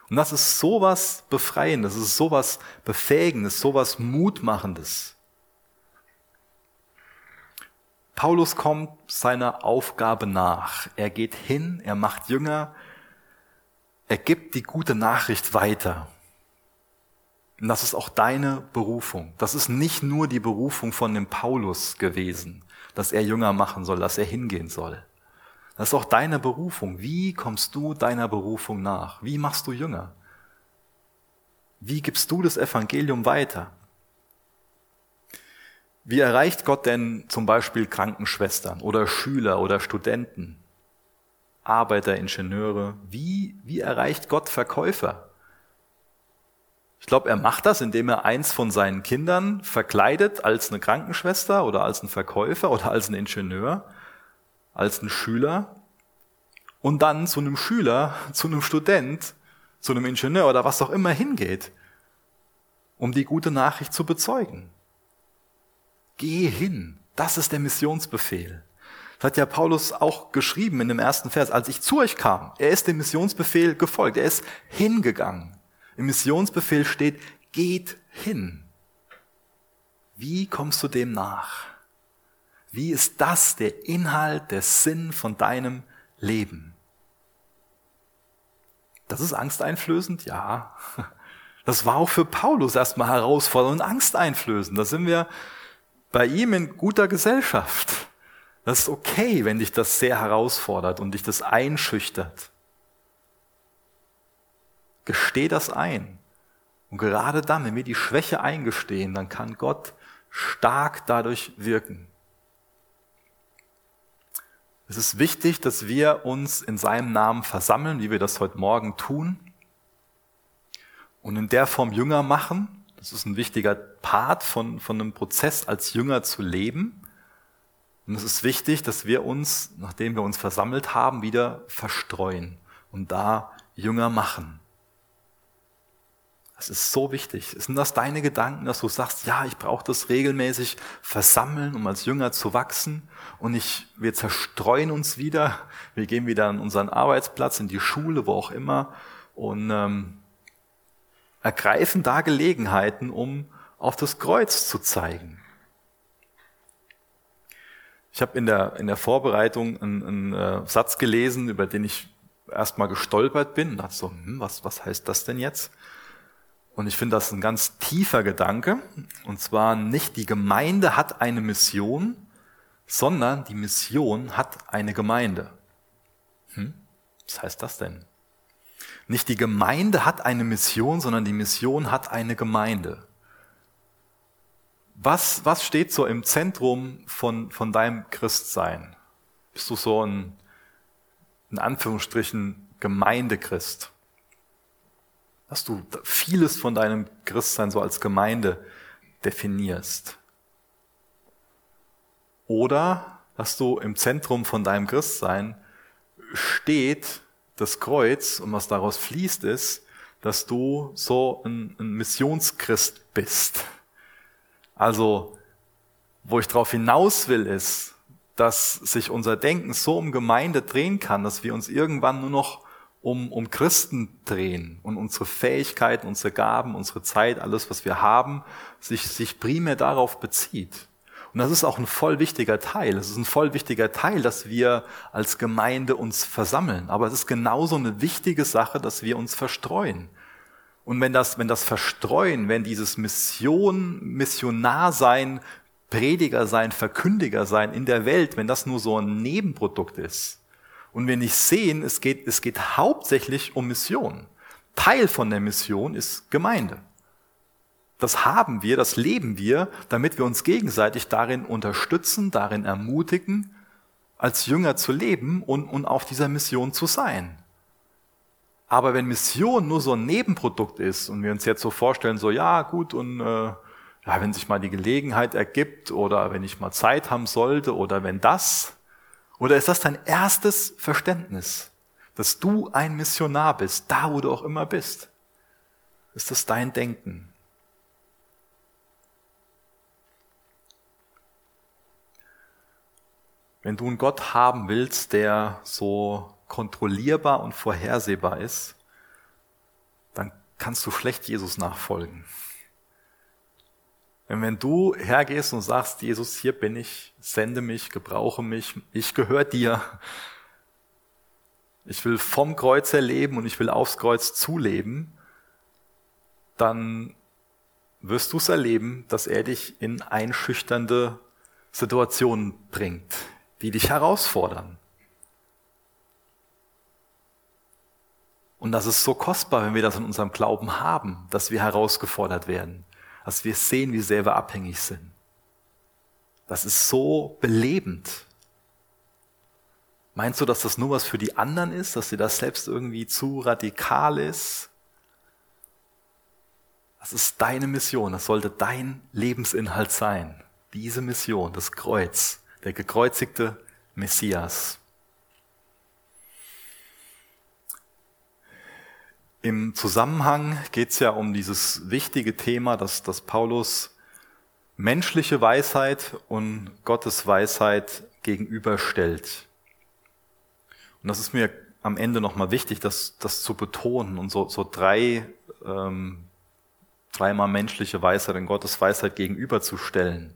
Und das ist sowas Befreiendes, das ist sowas Befähigendes, sowas Mutmachendes. Paulus kommt seiner Aufgabe nach. Er geht hin, er macht Jünger, er gibt die gute Nachricht weiter. Und das ist auch deine Berufung. Das ist nicht nur die Berufung von dem Paulus gewesen, dass er Jünger machen soll, dass er hingehen soll. Das ist auch deine Berufung. Wie kommst du deiner Berufung nach? Wie machst du Jünger? Wie gibst du das Evangelium weiter? Wie erreicht Gott denn zum Beispiel Krankenschwestern oder Schüler oder Studenten, Arbeiter, Ingenieure? Wie, wie erreicht Gott Verkäufer? Ich glaube, er macht das, indem er eins von seinen Kindern verkleidet als eine Krankenschwester oder als ein Verkäufer oder als ein Ingenieur als ein Schüler und dann zu einem Schüler, zu einem Student, zu einem Ingenieur oder was auch immer hingeht, um die gute Nachricht zu bezeugen. Geh hin. Das ist der Missionsbefehl. Das hat ja Paulus auch geschrieben in dem ersten Vers, als ich zu euch kam. Er ist dem Missionsbefehl gefolgt. Er ist hingegangen. Im Missionsbefehl steht, geht hin. Wie kommst du dem nach? Wie ist das der Inhalt, der Sinn von deinem Leben? Das ist angsteinflößend, ja. Das war auch für Paulus erstmal herausfordernd und angsteinflößend. Da sind wir bei ihm in guter Gesellschaft. Das ist okay, wenn dich das sehr herausfordert und dich das einschüchtert. Gesteh das ein. Und gerade dann, wenn wir die Schwäche eingestehen, dann kann Gott stark dadurch wirken. Es ist wichtig, dass wir uns in seinem Namen versammeln, wie wir das heute Morgen tun, und in der Form Jünger machen. Das ist ein wichtiger Part von, von einem Prozess, als Jünger zu leben. Und es ist wichtig, dass wir uns, nachdem wir uns versammelt haben, wieder verstreuen und da Jünger machen. Das ist so wichtig. Sind das deine Gedanken, dass du sagst, ja, ich brauche das regelmäßig versammeln, um als Jünger zu wachsen? Und ich, wir zerstreuen uns wieder. Wir gehen wieder an unseren Arbeitsplatz, in die Schule, wo auch immer, und ähm, ergreifen da Gelegenheiten, um auf das Kreuz zu zeigen. Ich habe in der, in der Vorbereitung einen, einen äh, Satz gelesen, über den ich erstmal gestolpert bin und dachte so, hm, was, was heißt das denn jetzt? Und ich finde das ein ganz tiefer Gedanke. Und zwar nicht die Gemeinde hat eine Mission, sondern die Mission hat eine Gemeinde. Hm? Was heißt das denn? Nicht die Gemeinde hat eine Mission, sondern die Mission hat eine Gemeinde. Was, was steht so im Zentrum von, von deinem Christsein? Bist du so ein, in Anführungsstrichen, Gemeindechrist? Dass du vieles von deinem Christsein so als Gemeinde definierst. Oder dass du im Zentrum von deinem Christsein steht das Kreuz und was daraus fließt ist, dass du so ein, ein Missionschrist bist. Also, wo ich darauf hinaus will, ist, dass sich unser Denken so um Gemeinde drehen kann, dass wir uns irgendwann nur noch um, um Christen drehen und unsere Fähigkeiten, unsere Gaben, unsere Zeit, alles, was wir haben, sich, sich primär darauf bezieht. Und das ist auch ein voll wichtiger Teil. Es ist ein voll wichtiger Teil, dass wir als Gemeinde uns versammeln. Aber es ist genauso eine wichtige Sache, dass wir uns verstreuen. Und wenn das, wenn das Verstreuen, wenn dieses Mission, Missionar sein, Prediger sein, Verkündiger sein in der Welt, wenn das nur so ein Nebenprodukt ist und wir nicht sehen, es geht, es geht hauptsächlich um Mission. Teil von der Mission ist Gemeinde. Das haben wir, das leben wir, damit wir uns gegenseitig darin unterstützen, darin ermutigen, als Jünger zu leben und, und auf dieser Mission zu sein. Aber wenn Mission nur so ein Nebenprodukt ist und wir uns jetzt so vorstellen, so ja gut und äh, ja, wenn sich mal die Gelegenheit ergibt oder wenn ich mal Zeit haben sollte oder wenn das, oder ist das dein erstes Verständnis, dass du ein Missionar bist, da wo du auch immer bist? Ist das dein Denken? Wenn du einen Gott haben willst, der so kontrollierbar und vorhersehbar ist, dann kannst du schlecht Jesus nachfolgen. Wenn du hergehst und sagst, Jesus, hier bin ich, sende mich, gebrauche mich, ich gehöre dir. Ich will vom Kreuz erleben und ich will aufs Kreuz zuleben, dann wirst du es erleben, dass er dich in einschüchternde Situationen bringt, die dich herausfordern. Und das ist so kostbar, wenn wir das in unserem Glauben haben, dass wir herausgefordert werden dass wir sehen, wie sehr wir abhängig sind. Das ist so belebend. Meinst du, dass das nur was für die anderen ist, dass dir das selbst irgendwie zu radikal ist? Das ist deine Mission, das sollte dein Lebensinhalt sein. Diese Mission, das Kreuz, der gekreuzigte Messias. Im Zusammenhang geht es ja um dieses wichtige Thema, dass, dass Paulus menschliche Weisheit und Gottes Weisheit gegenüberstellt. Und das ist mir am Ende nochmal wichtig, das, das zu betonen und so, so drei, ähm, dreimal menschliche Weisheit und Gottes Weisheit gegenüberzustellen.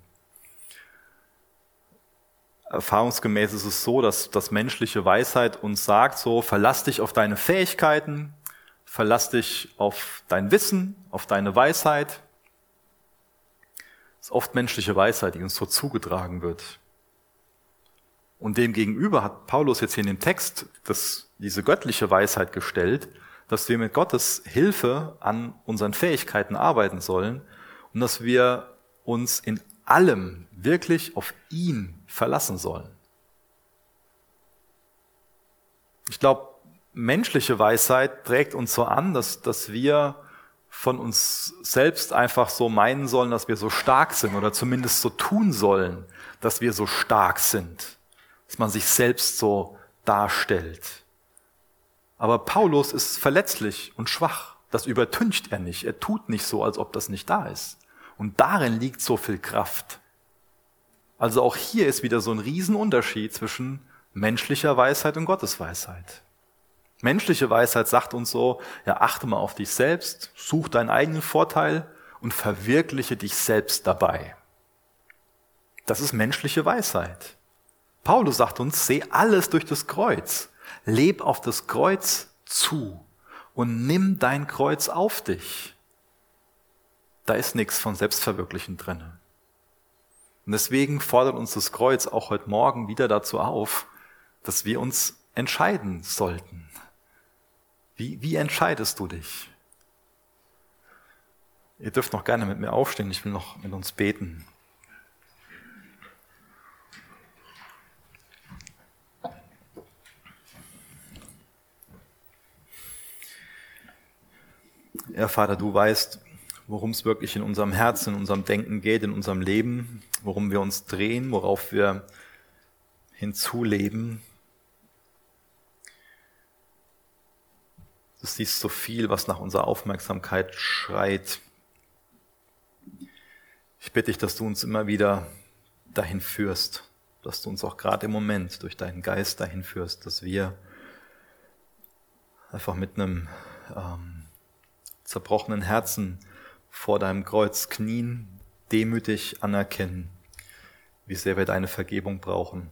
Erfahrungsgemäß ist es so, dass, dass menschliche Weisheit uns sagt, so verlass dich auf deine Fähigkeiten, verlass dich auf dein Wissen, auf deine Weisheit. Das ist oft menschliche Weisheit, die uns so zugetragen wird. Und dem gegenüber hat Paulus jetzt hier in dem Text das, diese göttliche Weisheit gestellt, dass wir mit Gottes Hilfe an unseren Fähigkeiten arbeiten sollen und dass wir uns in allem wirklich auf ihn verlassen sollen. Ich glaube, menschliche Weisheit trägt uns so an, dass, dass wir von uns selbst einfach so meinen sollen, dass wir so stark sind oder zumindest so tun sollen, dass wir so stark sind, dass man sich selbst so darstellt. Aber Paulus ist verletzlich und schwach. Das übertüncht er nicht. Er tut nicht so, als ob das nicht da ist. Und darin liegt so viel Kraft. Also auch hier ist wieder so ein Riesenunterschied zwischen menschlicher Weisheit und Gottes Weisheit. Menschliche Weisheit sagt uns so, ja, achte mal auf dich selbst, such deinen eigenen Vorteil und verwirkliche dich selbst dabei. Das ist menschliche Weisheit. Paulus sagt uns, seh alles durch das Kreuz. Leb auf das Kreuz zu und nimm dein Kreuz auf dich. Da ist nichts von Selbstverwirklichen drinne. Und deswegen fordert uns das Kreuz auch heute Morgen wieder dazu auf, dass wir uns entscheiden sollten. Wie, wie entscheidest du dich? Ihr dürft noch gerne mit mir aufstehen, ich will noch mit uns beten. Ja, Vater, du weißt, worum es wirklich in unserem Herzen, in unserem Denken geht, in unserem Leben, worum wir uns drehen, worauf wir hinzuleben. Du siehst so viel, was nach unserer Aufmerksamkeit schreit. Ich bitte dich, dass du uns immer wieder dahin führst, dass du uns auch gerade im Moment durch deinen Geist dahin führst, dass wir einfach mit einem ähm, zerbrochenen Herzen vor deinem Kreuz knien, demütig anerkennen, wie sehr wir deine Vergebung brauchen.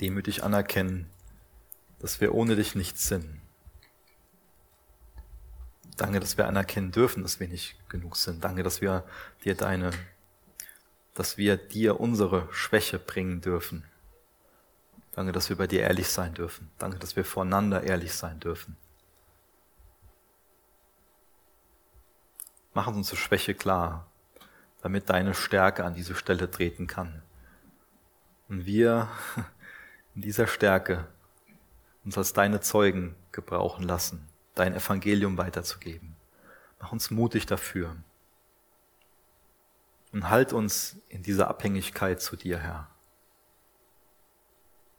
Demütig anerkennen, dass wir ohne dich nichts sind Danke, dass wir anerkennen dürfen, dass wir nicht genug sind. Danke, dass wir dir deine, dass wir dir unsere Schwäche bringen dürfen. Danke, dass wir bei dir ehrlich sein dürfen. Danke, dass wir voreinander ehrlich sein dürfen. Mach uns unsere Schwäche klar, damit deine Stärke an diese Stelle treten kann. Und wir in dieser Stärke uns als deine Zeugen gebrauchen lassen, dein Evangelium weiterzugeben. Mach uns mutig dafür. Und halt uns in dieser Abhängigkeit zu dir, Herr.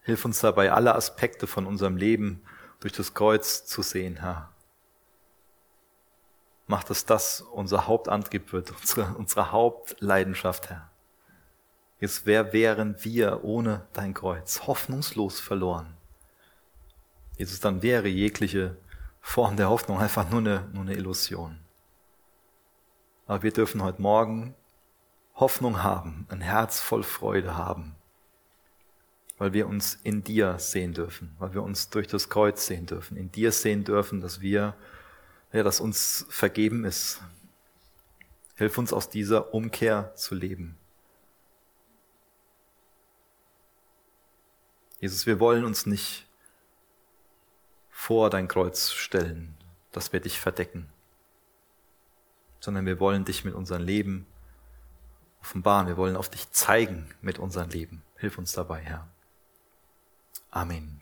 Hilf uns dabei, alle Aspekte von unserem Leben durch das Kreuz zu sehen, Herr. Mach, dass das unser Hauptantrieb wird, unsere, unsere Hauptleidenschaft, Herr. Jetzt, wer wären wir ohne dein Kreuz? Hoffnungslos verloren. Jesus, dann wäre jegliche Form der Hoffnung einfach nur eine, nur eine Illusion. Aber wir dürfen heute Morgen Hoffnung haben, ein Herz voll Freude haben, weil wir uns in dir sehen dürfen, weil wir uns durch das Kreuz sehen dürfen, in dir sehen dürfen, dass wir, ja, dass uns vergeben ist. Hilf uns aus dieser Umkehr zu leben. Jesus, wir wollen uns nicht vor dein Kreuz stellen, dass wir dich verdecken, sondern wir wollen dich mit unserem Leben offenbaren. Wir wollen auf dich zeigen mit unserem Leben. Hilf uns dabei, Herr. Amen.